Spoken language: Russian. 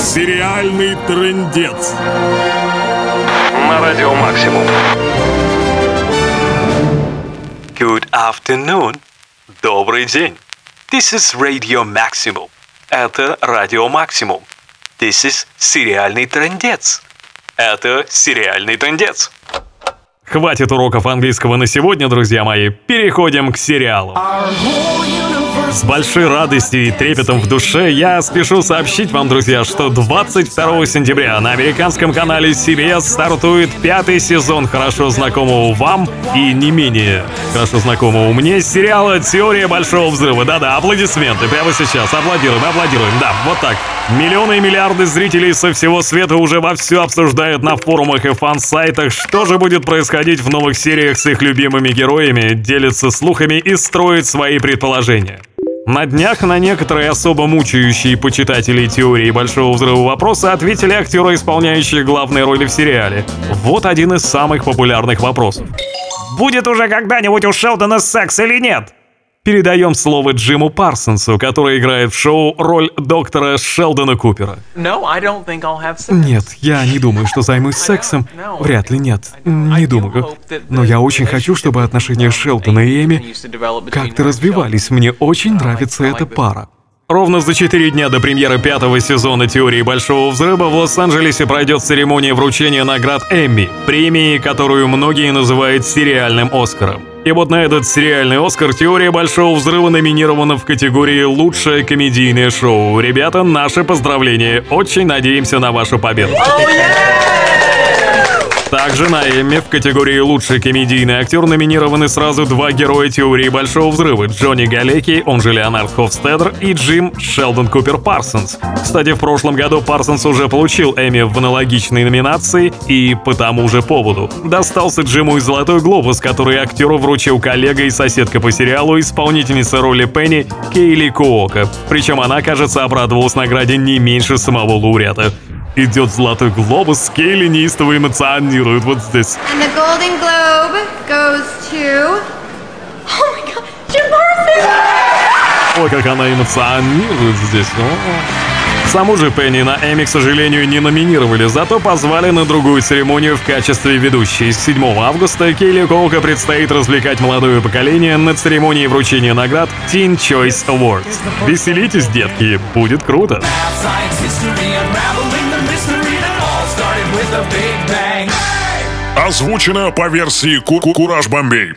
Сериальный трындец. На радио «Максимум». Good afternoon. Добрый день. This is Radio Maximum. Это Радио Максимум. This is Сериальный трендец. Это Сериальный трендец. Хватит уроков английского на сегодня, друзья мои. Переходим к сериалу. С большой радостью и трепетом в душе я спешу сообщить вам, друзья, что 22 сентября на американском канале CBS стартует пятый сезон хорошо знакомого вам и не менее хорошо знакомого мне сериала «Теория Большого Взрыва». Да-да, аплодисменты прямо сейчас. Аплодируем, аплодируем. Да, вот так. Миллионы и миллиарды зрителей со всего света уже вовсю обсуждают на форумах и фан-сайтах, что же будет происходить в новых сериях с их любимыми героями, делятся слухами и строят свои предположения. На днях на некоторые особо мучающие почитателей теории Большого Взрыва вопросы ответили актеры, исполняющие главные роли в сериале. Вот один из самых популярных вопросов. Будет уже когда-нибудь у Шелдона секс или нет? Передаем слово Джиму Парсонсу, который играет в шоу роль доктора Шелдона Купера. Нет, я не думаю, что займусь сексом. Вряд ли нет. Не думаю. Но я очень хочу, чтобы отношения Шелдона и Эми как-то развивались. Мне очень нравится эта пара. Ровно за четыре дня до премьеры пятого сезона «Теории Большого Взрыва» в Лос-Анджелесе пройдет церемония вручения наград Эмми, премии, которую многие называют сериальным Оскаром. И вот на этот сериальный Оскар «Теория Большого Взрыва» номинирована в категории «Лучшее комедийное шоу». Ребята, наши поздравления. Очень надеемся на вашу победу. Oh, yeah! Также на Эмми в категории «Лучший комедийный актер» номинированы сразу два героя теории Большого Взрыва – Джонни Галеки, он же Леонард Хофстедер, и Джим Шелдон Купер Парсонс. Кстати, в прошлом году Парсонс уже получил Эмми в аналогичной номинации и по тому же поводу. Достался Джиму и «Золотой глобус», который актеру вручил коллега и соседка по сериалу, исполнительница роли Пенни Кейли Куока. Причем она, кажется, обрадовалась награде не меньше самого лауреата. Идет золотой глобус, Кейли неистово эмоционирует вот здесь. And the golden globe goes to... Oh my god, Jim! Ой, как она эмоционирует здесь. О. Саму же Пенни на Эми, к сожалению, не номинировали, зато позвали на другую церемонию в качестве ведущей. С 7 августа Кейли Колка предстоит развлекать молодое поколение на церемонии вручения наград Teen Choice Awards. Веселитесь, детки, будет круто. Озвучено по версии Ку Бомбей.